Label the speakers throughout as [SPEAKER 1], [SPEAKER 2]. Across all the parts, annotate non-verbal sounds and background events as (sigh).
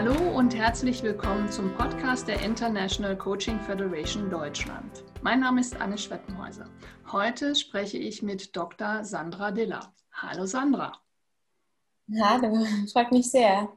[SPEAKER 1] Hallo und herzlich willkommen zum Podcast der International Coaching Federation Deutschland. Mein Name ist Anne Schwettenhäuser. Heute spreche ich mit Dr. Sandra Diller. Hallo Sandra.
[SPEAKER 2] Hallo, freut mich sehr.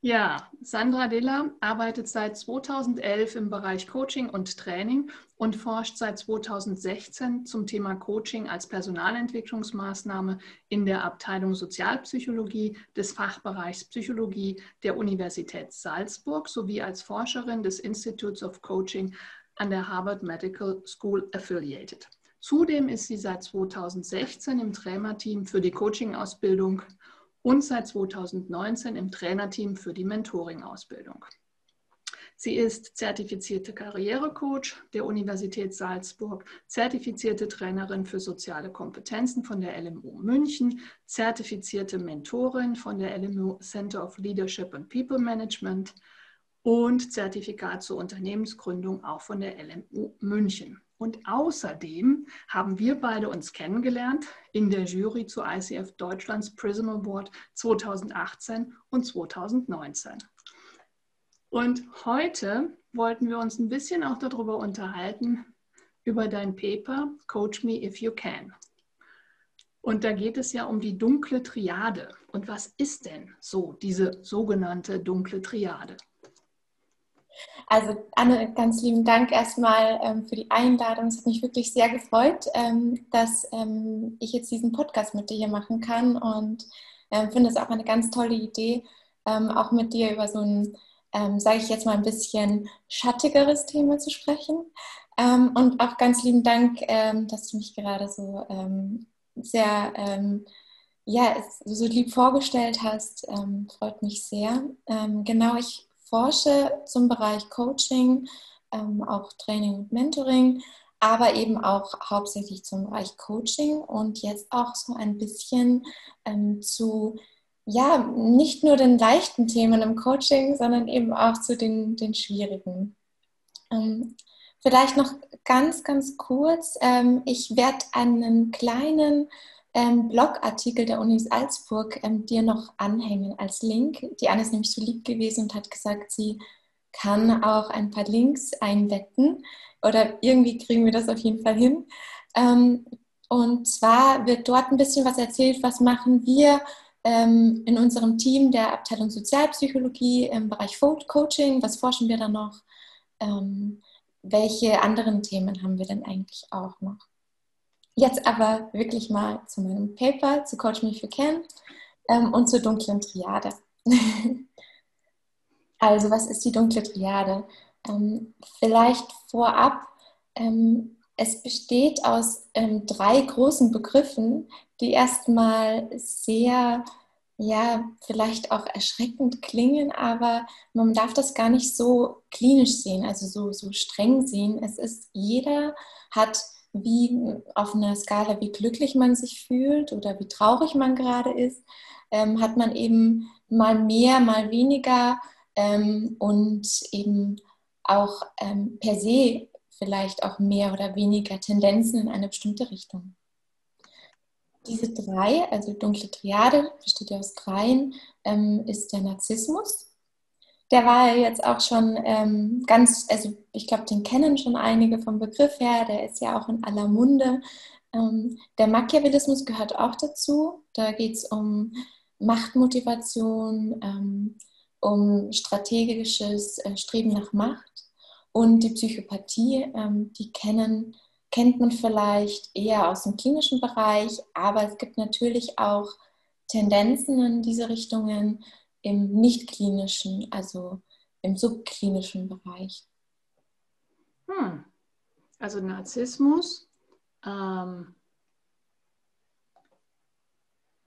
[SPEAKER 1] Ja, Sandra Diller arbeitet seit 2011 im Bereich Coaching und Training und forscht seit 2016 zum Thema Coaching als Personalentwicklungsmaßnahme in der Abteilung Sozialpsychologie des Fachbereichs Psychologie der Universität Salzburg sowie als Forscherin des Institutes of Coaching an der Harvard Medical School affiliated. Zudem ist sie seit 2016 im Trainerteam für die Coaching-Ausbildung und seit 2019 im Trainerteam für die Mentoring-Ausbildung. Sie ist zertifizierte Karrierecoach der Universität Salzburg, zertifizierte Trainerin für soziale Kompetenzen von der LMU München, zertifizierte Mentorin von der LMU Center of Leadership and People Management und Zertifikat zur Unternehmensgründung auch von der LMU München. Und außerdem haben wir beide uns kennengelernt in der Jury zu ICF Deutschlands Prism Award 2018 und 2019. Und heute wollten wir uns ein bisschen auch darüber unterhalten, über dein Paper Coach Me If You Can. Und da geht es ja um die dunkle Triade. Und was ist denn so diese sogenannte dunkle Triade?
[SPEAKER 2] Also Anne, ganz lieben Dank erstmal ähm, für die Einladung. Es hat mich wirklich sehr gefreut, ähm, dass ähm, ich jetzt diesen Podcast mit dir hier machen kann und ähm, finde es auch eine ganz tolle Idee, ähm, auch mit dir über so ein, ähm, sage ich jetzt mal, ein bisschen schattigeres Thema zu sprechen. und auch ganz lieben Dank, dass du mich gerade so sehr ja, so lieb vorgestellt hast. freut mich sehr. genau, ich forsche zum Bereich Coaching, ähm, auch Training und Mentoring, aber eben auch hauptsächlich zum Bereich Coaching und jetzt auch so ein bisschen ähm, zu, ja, nicht nur den leichten Themen im Coaching, sondern eben auch zu den, den schwierigen. Ähm, vielleicht noch ganz, ganz kurz, ähm, ich werde einen kleinen ähm, Blogartikel der Uni Salzburg ähm, dir noch anhängen als Link. Die Anne ist nämlich so lieb gewesen und hat gesagt, sie kann auch ein paar Links einbetten oder irgendwie kriegen wir das auf jeden Fall hin. Ähm, und zwar wird dort ein bisschen was erzählt, was machen wir ähm, in unserem Team der Abteilung Sozialpsychologie im Bereich Coaching, was forschen wir da noch, ähm, welche anderen Themen haben wir denn eigentlich auch noch. Jetzt aber wirklich mal zu meinem Paper, zu Coach Me If You ähm, und zur dunklen Triade. (laughs) also, was ist die dunkle Triade? Ähm, vielleicht vorab, ähm, es besteht aus ähm, drei großen Begriffen, die erstmal sehr, ja, vielleicht auch erschreckend klingen, aber man darf das gar nicht so klinisch sehen, also so, so streng sehen. Es ist, jeder hat wie auf einer Skala, wie glücklich man sich fühlt oder wie traurig man gerade ist, ähm, hat man eben mal mehr, mal weniger ähm, und eben auch ähm, per se vielleicht auch mehr oder weniger Tendenzen in eine bestimmte Richtung. Diese drei, also dunkle Triade, besteht ja aus dreien, ähm, ist der Narzissmus, der war jetzt auch schon ähm, ganz, also ich glaube, den kennen schon einige vom Begriff her, der ist ja auch in aller Munde. Ähm, der Machiavellismus gehört auch dazu. Da geht es um Machtmotivation, ähm, um strategisches äh, Streben nach Macht. Und die Psychopathie, ähm, die kennen, kennt man vielleicht eher aus dem klinischen Bereich, aber es gibt natürlich auch Tendenzen in diese Richtungen, im nicht-klinischen, also im subklinischen Bereich.
[SPEAKER 1] Hm. Also Narzissmus, ähm,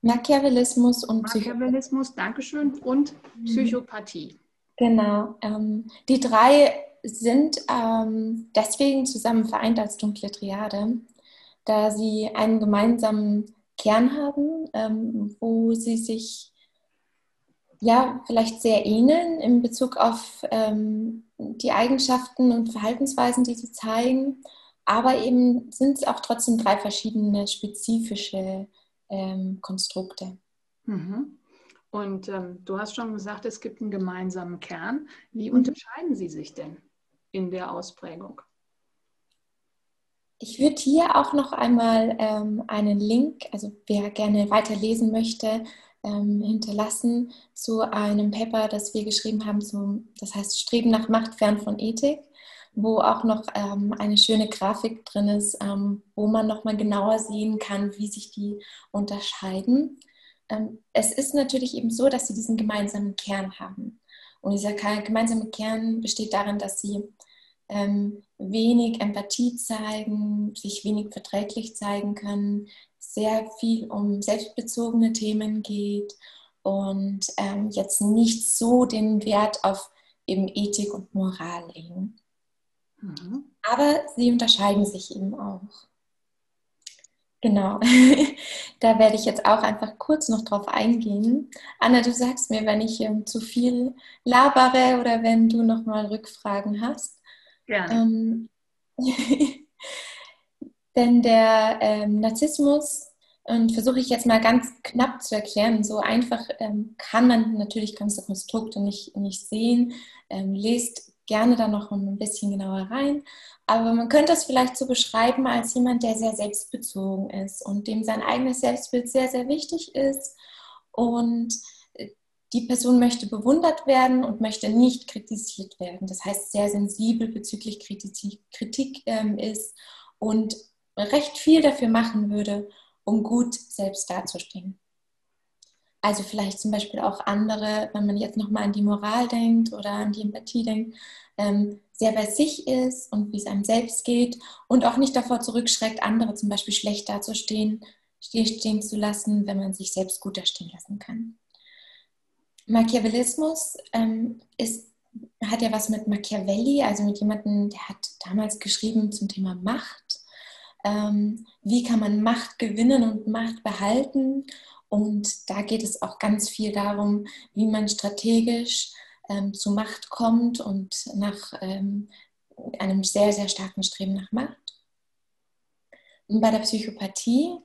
[SPEAKER 2] Machiavellismus und
[SPEAKER 1] Machiavellismus, Dankeschön, und mhm. Psychopathie.
[SPEAKER 2] Genau. Ähm, die drei sind ähm, deswegen zusammen vereint als dunkle Triade, da sie einen gemeinsamen Kern haben, ähm, wo sie sich ja, vielleicht sehr ähneln in Bezug auf ähm, die Eigenschaften und Verhaltensweisen, die sie zeigen. Aber eben sind es auch trotzdem drei verschiedene spezifische ähm, Konstrukte.
[SPEAKER 1] Mhm. Und ähm, du hast schon gesagt, es gibt einen gemeinsamen Kern. Wie mhm. unterscheiden sie sich denn in der Ausprägung?
[SPEAKER 2] Ich würde hier auch noch einmal ähm, einen Link, also wer gerne weiterlesen möchte, ähm, hinterlassen zu einem Paper, das wir geschrieben haben, zum, das heißt Streben nach Macht fern von Ethik, wo auch noch ähm, eine schöne Grafik drin ist, ähm, wo man nochmal genauer sehen kann, wie sich die unterscheiden. Ähm, es ist natürlich eben so, dass sie diesen gemeinsamen Kern haben. Und dieser gemeinsame Kern besteht darin, dass sie ähm, wenig Empathie zeigen, sich wenig verträglich zeigen können, sehr viel um selbstbezogene Themen geht und ähm, jetzt nicht so den Wert auf eben Ethik und Moral legen. Mhm. Aber sie unterscheiden sich eben auch. Genau, (laughs) da werde ich jetzt auch einfach kurz noch drauf eingehen. Anna, du sagst mir, wenn ich ähm, zu viel labere oder wenn du nochmal Rückfragen hast.
[SPEAKER 1] Gerne. Ähm, (laughs)
[SPEAKER 2] denn der ähm, Narzissmus, und versuche ich jetzt mal ganz knapp zu erklären, so einfach ähm, kann man natürlich ganze Konstrukte nicht, nicht sehen. Ähm, lest gerne da noch ein bisschen genauer rein. Aber man könnte es vielleicht so beschreiben als jemand, der sehr selbstbezogen ist und dem sein eigenes Selbstbild sehr, sehr wichtig ist. Und äh, die Person möchte bewundert werden und möchte nicht kritisiert werden. Das heißt, sehr sensibel bezüglich Kritik, Kritik ähm, ist und recht viel dafür machen würde, um gut selbst dazustehen. Also vielleicht zum Beispiel auch andere, wenn man jetzt nochmal an die Moral denkt oder an die Empathie denkt, ähm, sehr bei sich ist und wie es einem selbst geht und auch nicht davor zurückschreckt, andere zum Beispiel schlecht dazustehen, stehen zu lassen, wenn man sich selbst gut dastehen lassen kann. Machiavellismus ähm, ist, hat ja was mit Machiavelli, also mit jemandem, der hat damals geschrieben zum Thema Macht. Ähm, wie kann man Macht gewinnen und Macht behalten? Und da geht es auch ganz viel darum, wie man strategisch ähm, zu Macht kommt und nach ähm, einem sehr, sehr starken Streben nach Macht. Und bei der Psychopathie,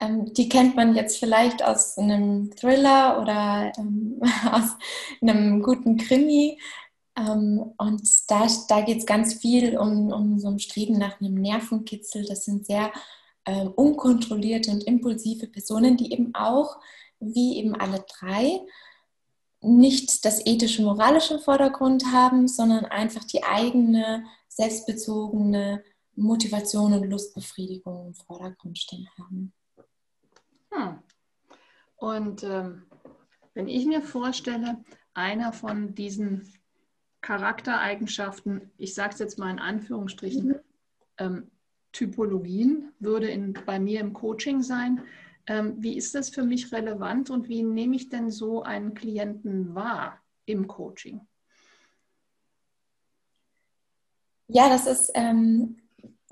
[SPEAKER 2] ähm, die kennt man jetzt vielleicht aus einem Thriller oder ähm, (laughs) aus einem guten Krimi. Ähm, und da, da geht es ganz viel um, um so ein Streben nach einem Nervenkitzel. Das sind sehr äh, unkontrollierte und impulsive Personen, die eben auch, wie eben alle drei, nicht das ethische, moralische Vordergrund haben, sondern einfach die eigene, selbstbezogene Motivation und Lustbefriedigung im Vordergrund stehen haben.
[SPEAKER 1] Hm. Und ähm, wenn ich mir vorstelle, einer von diesen Charaktereigenschaften, ich sage es jetzt mal in Anführungsstrichen, mhm. ähm, Typologien würde in, bei mir im Coaching sein. Ähm, wie ist das für mich relevant und wie nehme ich denn so einen Klienten wahr im Coaching?
[SPEAKER 2] Ja, das ist ähm,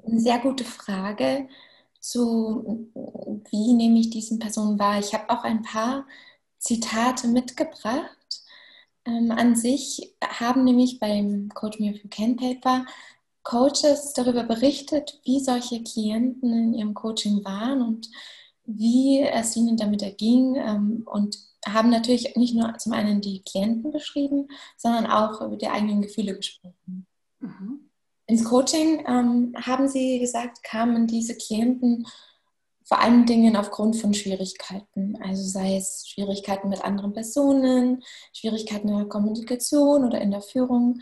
[SPEAKER 2] eine sehr gute Frage zu, wie nehme ich diesen Personen wahr. Ich habe auch ein paar Zitate mitgebracht. Ähm, an sich haben nämlich beim Coach Me If You Can Paper Coaches darüber berichtet, wie solche Klienten in ihrem Coaching waren und wie es ihnen damit erging ähm, und haben natürlich nicht nur zum einen die Klienten beschrieben, sondern auch über die eigenen Gefühle gesprochen. Mhm. Ins Coaching ähm, haben sie gesagt, kamen diese Klienten vor allen Dingen aufgrund von Schwierigkeiten, also sei es Schwierigkeiten mit anderen Personen, Schwierigkeiten in der Kommunikation oder in der Führung,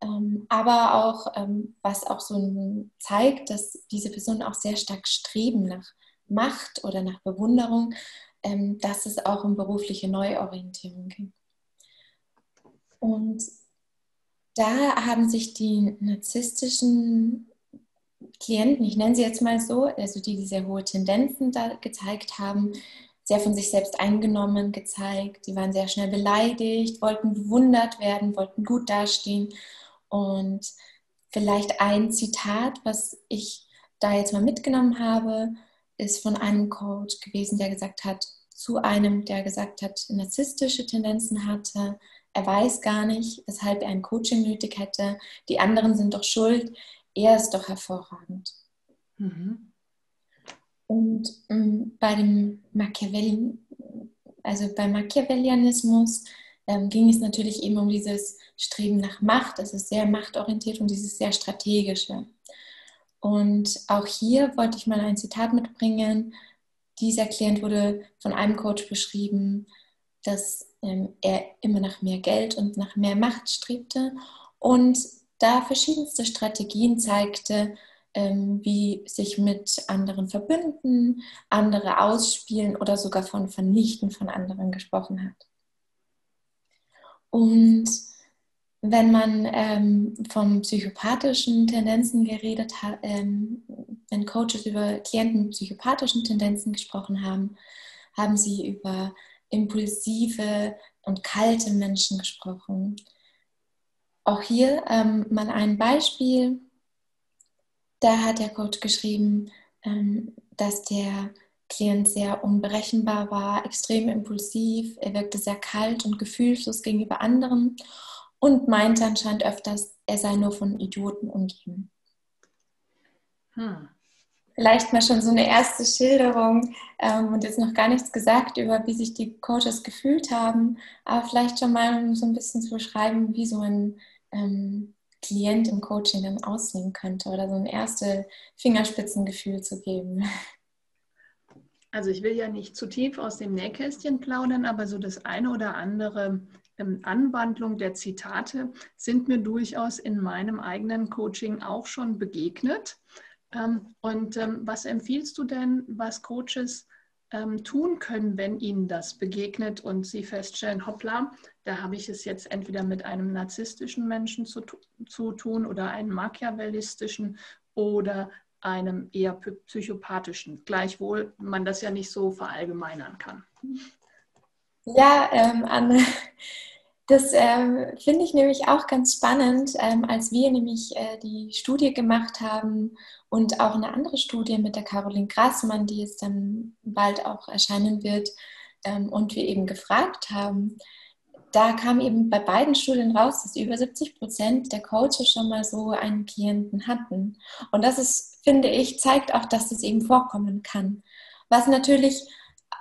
[SPEAKER 2] ähm, aber auch, ähm, was auch so zeigt, dass diese Personen auch sehr stark streben nach Macht oder nach Bewunderung, ähm, dass es auch um berufliche Neuorientierung ging. Und da haben sich die narzisstischen Klienten, ich nenne sie jetzt mal so, also die, die sehr hohe Tendenzen da gezeigt haben, sehr von sich selbst eingenommen gezeigt. Sie waren sehr schnell beleidigt, wollten bewundert werden, wollten gut dastehen. Und vielleicht ein Zitat, was ich da jetzt mal mitgenommen habe, ist von einem Coach gewesen, der gesagt hat, zu einem, der gesagt hat, narzisstische Tendenzen hatte, er weiß gar nicht, weshalb er ein Coaching nötig hätte, die anderen sind doch schuld, er ist doch hervorragend. Mhm. Und ähm, bei dem Machiavelli also beim Machiavellianismus ähm, ging es natürlich eben um dieses Streben nach Macht. Es ist sehr machtorientiert und dieses sehr strategische. Und auch hier wollte ich mal ein Zitat mitbringen. Dieser Klient wurde von einem Coach beschrieben, dass ähm, er immer nach mehr Geld und nach mehr Macht strebte und da verschiedenste Strategien zeigte, ähm, wie sich mit anderen verbünden, andere ausspielen oder sogar von Vernichten von anderen gesprochen hat. Und wenn man ähm, von psychopathischen Tendenzen geredet hat, ähm, wenn Coaches über Klienten psychopathischen Tendenzen gesprochen haben, haben sie über impulsive und kalte Menschen gesprochen. Auch hier ähm, mal ein Beispiel. Da hat der Coach geschrieben, ähm, dass der Klient sehr unberechenbar war, extrem impulsiv, er wirkte sehr kalt und gefühlslos gegenüber anderen und meinte anscheinend öfters, er sei nur von Idioten umgeben. Hm. Vielleicht mal schon so eine erste Schilderung ähm, und jetzt noch gar nichts gesagt über, wie sich die Coaches gefühlt haben, aber vielleicht schon mal so ein bisschen zu beschreiben, wie so ein ähm, Klient im Coaching dann aussehen könnte oder so ein erstes Fingerspitzengefühl zu geben.
[SPEAKER 1] Also ich will ja nicht zu tief aus dem Nähkästchen plaudern, aber so das eine oder andere ähm, Anwandlung der Zitate sind mir durchaus in meinem eigenen Coaching auch schon begegnet. Ähm, und ähm, was empfiehlst du denn, was Coaches tun können, wenn ihnen das begegnet und sie feststellen, hoppla, da habe ich es jetzt entweder mit einem narzisstischen Menschen zu, zu tun oder einem machiavellistischen oder einem eher psychopathischen, gleichwohl man das ja nicht so verallgemeinern kann.
[SPEAKER 2] Ja, ähm, Anne, das ähm, finde ich nämlich auch ganz spannend, ähm, als wir nämlich äh, die Studie gemacht haben und auch eine andere Studie mit der Caroline Grassmann, die jetzt dann bald auch erscheinen wird, ähm, und wir eben gefragt haben, da kam eben bei beiden Studien raus, dass über 70 Prozent der Coaches schon mal so einen Klienten hatten. Und das ist, finde ich, zeigt auch, dass das eben vorkommen kann. Was natürlich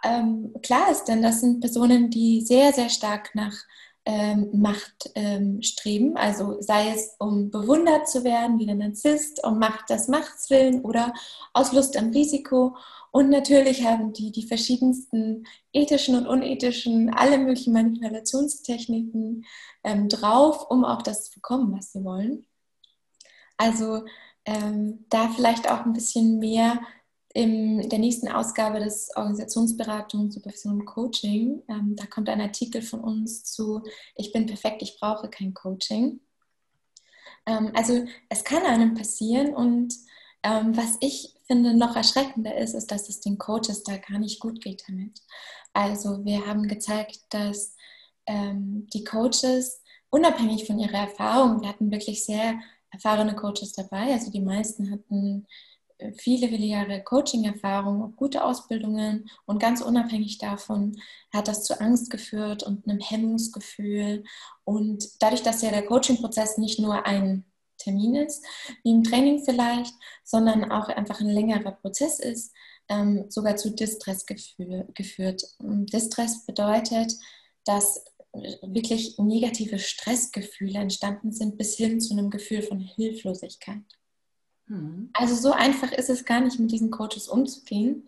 [SPEAKER 2] ähm, klar ist, denn das sind Personen, die sehr, sehr stark nach ähm, Macht ähm, streben. Also sei es, um bewundert zu werden wie der Narzisst, um Macht des Machts willen oder aus Lust am Risiko. Und natürlich haben die die verschiedensten ethischen und unethischen, alle möglichen Manipulationstechniken ähm, drauf, um auch das zu bekommen, was sie wollen. Also ähm, da vielleicht auch ein bisschen mehr in der nächsten Ausgabe des Organisationsberatung, Supervision und Coaching. Ähm, da kommt ein Artikel von uns zu Ich bin perfekt, ich brauche kein Coaching. Ähm, also es kann einem passieren und ähm, was ich finde noch erschreckender ist, ist, dass es den Coaches da gar nicht gut geht damit. Also wir haben gezeigt, dass ähm, die Coaches unabhängig von ihrer Erfahrung, wir hatten wirklich sehr erfahrene Coaches dabei, also die meisten hatten viele, viele Jahre Coaching-Erfahrung, gute Ausbildungen und ganz unabhängig davon hat das zu Angst geführt und einem Hemmungsgefühl. Und dadurch, dass ja der Coaching-Prozess nicht nur ein Termin ist, wie im Training vielleicht, sondern auch einfach ein längerer Prozess ist, ähm, sogar zu Distress geführt. Distress bedeutet, dass wirklich negative Stressgefühle entstanden sind bis hin zu einem Gefühl von Hilflosigkeit. Mhm. Also so einfach ist es gar nicht, mit diesen Coaches umzugehen.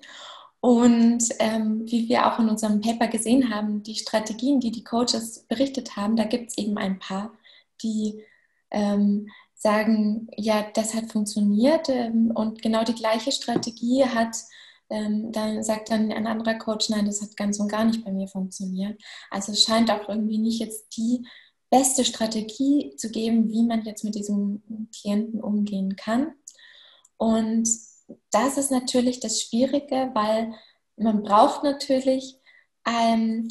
[SPEAKER 2] Und ähm, wie wir auch in unserem Paper gesehen haben, die Strategien, die die Coaches berichtet haben, da gibt es eben ein paar, die ähm, sagen, ja, das hat funktioniert ähm, und genau die gleiche Strategie hat, ähm, dann sagt dann ein anderer Coach, nein, das hat ganz und gar nicht bei mir funktioniert. Also es scheint auch irgendwie nicht jetzt die beste Strategie zu geben, wie man jetzt mit diesem Klienten umgehen kann. Und das ist natürlich das Schwierige, weil man braucht natürlich ähm,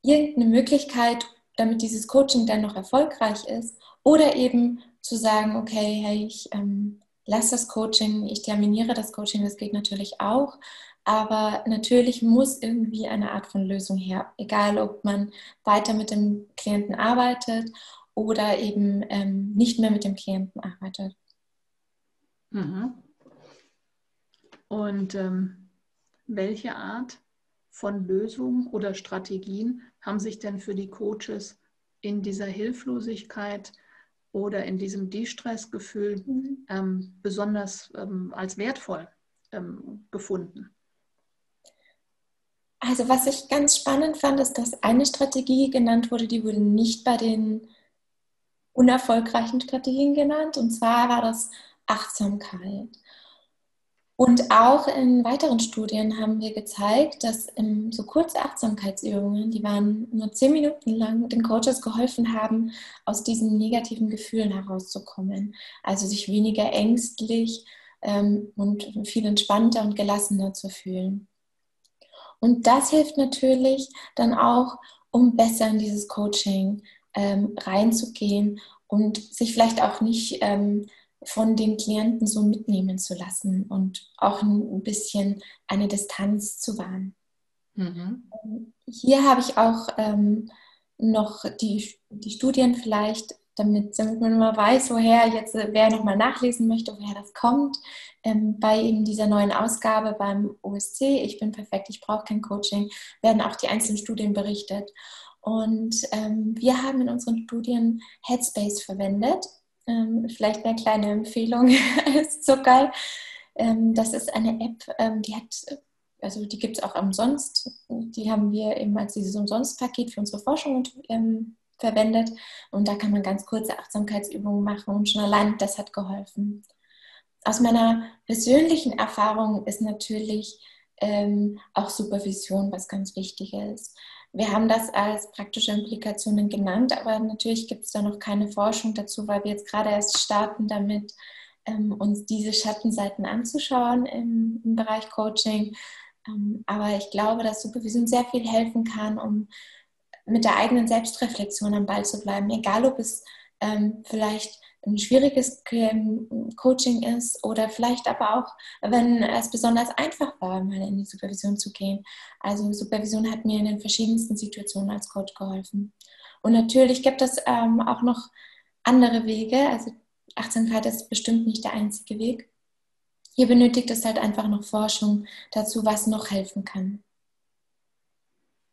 [SPEAKER 2] irgendeine Möglichkeit, damit dieses Coaching dann noch erfolgreich ist oder eben zu sagen, okay, hey, ich ähm, lasse das Coaching, ich terminiere das Coaching, das geht natürlich auch. Aber natürlich muss irgendwie eine Art von Lösung her, egal ob man weiter mit dem Klienten arbeitet oder eben ähm, nicht mehr mit dem Klienten arbeitet.
[SPEAKER 1] Mhm. Und ähm, welche Art von Lösungen oder Strategien haben sich denn für die Coaches in dieser Hilflosigkeit oder in diesem De-Stress-Gefühl ähm, besonders ähm, als wertvoll ähm, gefunden?
[SPEAKER 2] Also was ich ganz spannend fand, ist, dass eine Strategie genannt wurde, die wurde nicht bei den unerfolgreichen Strategien genannt. Und zwar war das Achtsamkeit. Und auch in weiteren Studien haben wir gezeigt, dass so kurze Achtsamkeitsübungen, die waren nur zehn Minuten lang, den Coaches geholfen haben, aus diesen negativen Gefühlen herauszukommen. Also sich weniger ängstlich ähm, und viel entspannter und gelassener zu fühlen. Und das hilft natürlich dann auch, um besser in dieses Coaching ähm, reinzugehen und sich vielleicht auch nicht ähm, von den Klienten so mitnehmen zu lassen und auch ein bisschen eine Distanz zu wahren. Mhm. Hier habe ich auch ähm, noch die, die Studien vielleicht, damit, damit man mal weiß, woher jetzt, wer nochmal nachlesen möchte, woher das kommt. Ähm, bei eben dieser neuen Ausgabe beim OSC, ich bin perfekt, ich brauche kein Coaching, werden auch die einzelnen Studien berichtet. Und ähm, wir haben in unseren Studien Headspace verwendet ähm, vielleicht eine kleine Empfehlung (laughs) als Zucker. Ähm, das ist eine App, ähm, die hat, also die gibt es auch umsonst. Die haben wir eben als dieses Umsonstpaket für unsere Forschung ähm, verwendet. Und da kann man ganz kurze Achtsamkeitsübungen machen und schon allein das hat geholfen. Aus meiner persönlichen Erfahrung ist natürlich ähm, auch Supervision was ganz Wichtiges. Wir haben das als praktische Implikationen genannt, aber natürlich gibt es da noch keine Forschung dazu, weil wir jetzt gerade erst starten damit, ähm, uns diese Schattenseiten anzuschauen im, im Bereich Coaching. Ähm, aber ich glaube, dass Supervision sehr viel helfen kann, um mit der eigenen Selbstreflexion am Ball zu bleiben, egal ob es ähm, vielleicht ein schwieriges Coaching ist oder vielleicht aber auch, wenn es besonders einfach war, mal in die Supervision zu gehen. Also Supervision hat mir in den verschiedensten Situationen als Coach geholfen. Und natürlich gibt es ähm, auch noch andere Wege. Also Achtsamkeit ist bestimmt nicht der einzige Weg. Hier benötigt es halt einfach noch Forschung dazu, was noch helfen kann.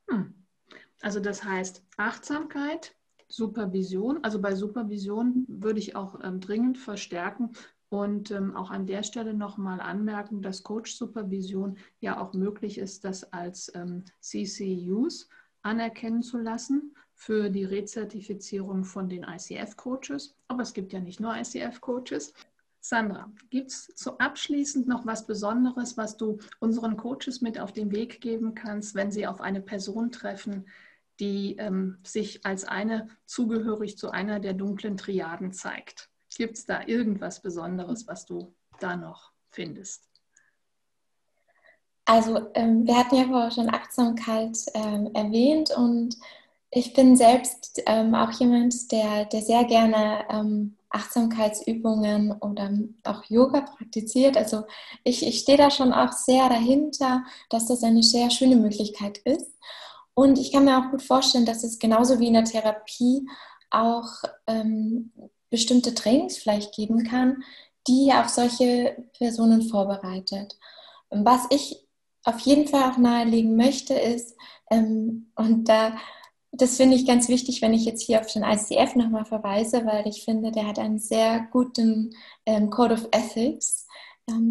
[SPEAKER 1] Hm. Also das heißt Achtsamkeit, Supervision. Also bei Supervision würde ich auch ähm, dringend verstärken und ähm, auch an der Stelle nochmal anmerken, dass Coach-Supervision ja auch möglich ist, das als ähm, CCUs anerkennen zu lassen für die Rezertifizierung von den ICF-Coaches. Aber es gibt ja nicht nur ICF-Coaches. Sandra, gibt es so abschließend noch was Besonderes, was du unseren Coaches mit auf den Weg geben kannst, wenn sie auf eine Person treffen, die ähm, sich als eine zugehörig zu einer der dunklen Triaden zeigt. Gibt es da irgendwas Besonderes, was du da noch findest?
[SPEAKER 2] Also ähm, wir hatten ja vorher schon Achtsamkeit ähm, erwähnt und ich bin selbst ähm, auch jemand, der, der sehr gerne ähm, Achtsamkeitsübungen oder auch Yoga praktiziert. Also ich, ich stehe da schon auch sehr dahinter, dass das eine sehr schöne Möglichkeit ist. Und ich kann mir auch gut vorstellen, dass es genauso wie in der Therapie auch ähm, bestimmte Trainings vielleicht geben kann, die auf solche Personen vorbereitet. Was ich auf jeden Fall auch nahelegen möchte, ist, ähm, und da, das finde ich ganz wichtig, wenn ich jetzt hier auf den ICF nochmal verweise, weil ich finde, der hat einen sehr guten ähm, Code of Ethics,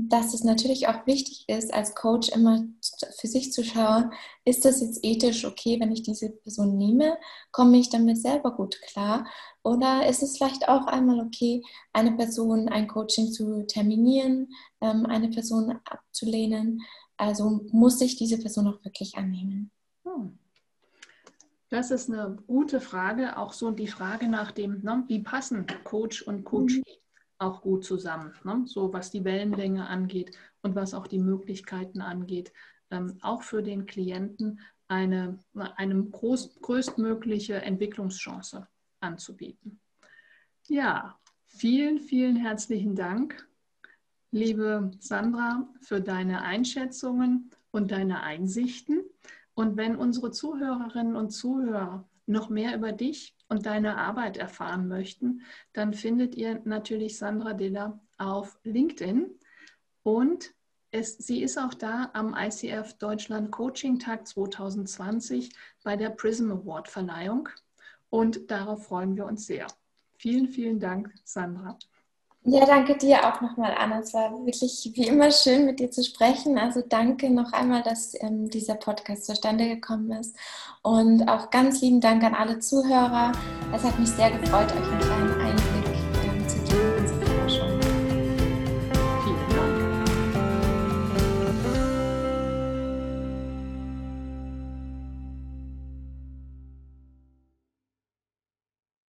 [SPEAKER 2] dass es natürlich auch wichtig ist, als Coach immer für sich zu schauen, ist das jetzt ethisch okay, wenn ich diese Person nehme? Komme ich damit selber gut klar? Oder ist es vielleicht auch einmal okay, eine Person, ein Coaching zu terminieren, ähm, eine Person abzulehnen? Also muss ich diese Person auch wirklich annehmen? Hm.
[SPEAKER 1] Das ist eine gute Frage, auch so die Frage nach dem, ne, wie passen Coach und Coachee? Mhm auch gut zusammen, ne? so was die Wellenlänge angeht und was auch die Möglichkeiten angeht, ähm, auch für den Klienten eine, eine groß, größtmögliche Entwicklungschance anzubieten. Ja, vielen, vielen herzlichen Dank, liebe Sandra, für deine Einschätzungen und deine Einsichten. Und wenn unsere Zuhörerinnen und Zuhörer noch mehr über dich und deine Arbeit erfahren möchten, dann findet ihr natürlich Sandra Diller auf LinkedIn und Es, sie ist auch da am ICF Deutschland Coaching Tag 2020 bei der Prism Award Verleihung und darauf freuen wir uns sehr. Vielen, vielen Dank, Sandra.
[SPEAKER 2] Ja, danke dir auch nochmal, Anna. Es war wirklich wie immer schön, mit dir zu sprechen. Also danke noch einmal, dass ähm, dieser Podcast zustande gekommen ist. Und auch ganz lieben Dank an alle Zuhörer. Es hat mich sehr gefreut, euch einen kleinen